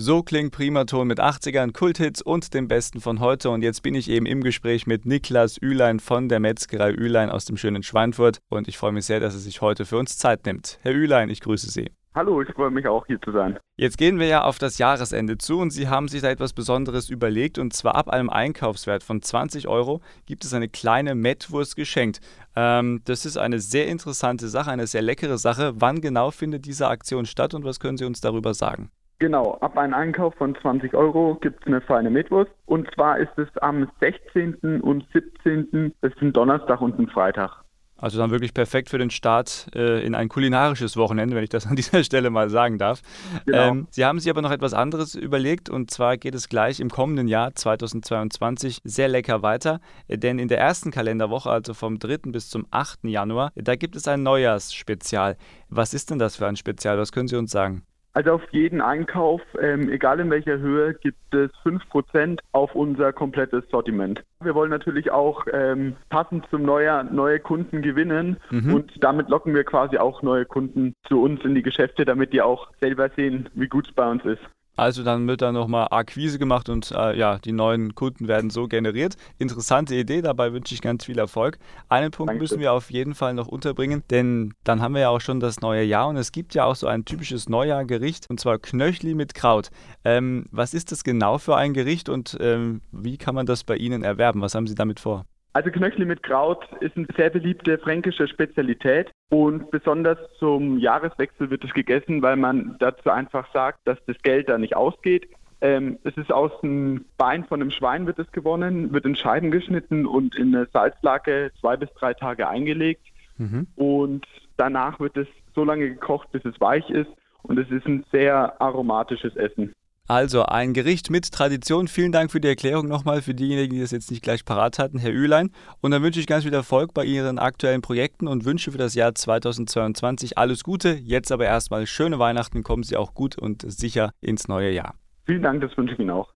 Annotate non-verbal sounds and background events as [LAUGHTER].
So klingt Primaton mit 80ern, Kulthits und dem Besten von heute. Und jetzt bin ich eben im Gespräch mit Niklas Ülein von der Metzgerei Ülein aus dem schönen Schweinfurt. Und ich freue mich sehr, dass er sich heute für uns Zeit nimmt. Herr Ülein, ich grüße Sie. Hallo, ich freue mich auch hier zu sein. Jetzt gehen wir ja auf das Jahresende zu und Sie haben sich da etwas Besonderes überlegt und zwar ab einem Einkaufswert von 20 Euro gibt es eine kleine Mettwurst geschenkt. Ähm, das ist eine sehr interessante Sache, eine sehr leckere Sache. Wann genau findet diese Aktion statt und was können Sie uns darüber sagen? Genau, ab einem Einkauf von 20 Euro gibt es eine feine Metwurst. Und zwar ist es am 16. und 17. Das ist ein Donnerstag und ein Freitag. Also dann wirklich perfekt für den Start äh, in ein kulinarisches Wochenende, wenn ich das [LAUGHS] an dieser Stelle mal sagen darf. Genau. Ähm, Sie haben sich aber noch etwas anderes überlegt und zwar geht es gleich im kommenden Jahr 2022 sehr lecker weiter, denn in der ersten Kalenderwoche, also vom 3. bis zum 8. Januar, da gibt es ein Neujahrsspezial. Was ist denn das für ein Spezial? Was können Sie uns sagen? Also auf jeden Einkauf, ähm, egal in welcher Höhe, gibt es 5% auf unser komplettes Sortiment. Wir wollen natürlich auch ähm, passend zum Neujahr neue Kunden gewinnen mhm. und damit locken wir quasi auch neue Kunden zu uns in die Geschäfte, damit die auch selber sehen, wie gut es bei uns ist. Also dann wird da nochmal Akquise gemacht und äh, ja, die neuen Kunden werden so generiert. Interessante Idee, dabei wünsche ich ganz viel Erfolg. Einen Punkt Danke. müssen wir auf jeden Fall noch unterbringen, denn dann haben wir ja auch schon das neue Jahr und es gibt ja auch so ein typisches Neujahrgericht und zwar Knöchli mit Kraut. Ähm, was ist das genau für ein Gericht und ähm, wie kann man das bei Ihnen erwerben? Was haben Sie damit vor? Also Knöchli mit Kraut ist eine sehr beliebte fränkische Spezialität und besonders zum Jahreswechsel wird es gegessen, weil man dazu einfach sagt, dass das Geld da nicht ausgeht. Ähm, es ist aus dem Bein von einem Schwein wird es gewonnen, wird in Scheiben geschnitten und in eine Salzlake zwei bis drei Tage eingelegt. Mhm. Und danach wird es so lange gekocht, bis es weich ist. Und es ist ein sehr aromatisches Essen. Also ein Gericht mit Tradition. Vielen Dank für die Erklärung nochmal für diejenigen, die das jetzt nicht gleich parat hatten, Herr Ülein. Und dann wünsche ich ganz viel Erfolg bei Ihren aktuellen Projekten und wünsche für das Jahr 2022 alles Gute. Jetzt aber erstmal schöne Weihnachten. Kommen Sie auch gut und sicher ins neue Jahr. Vielen Dank, das wünsche ich Ihnen auch.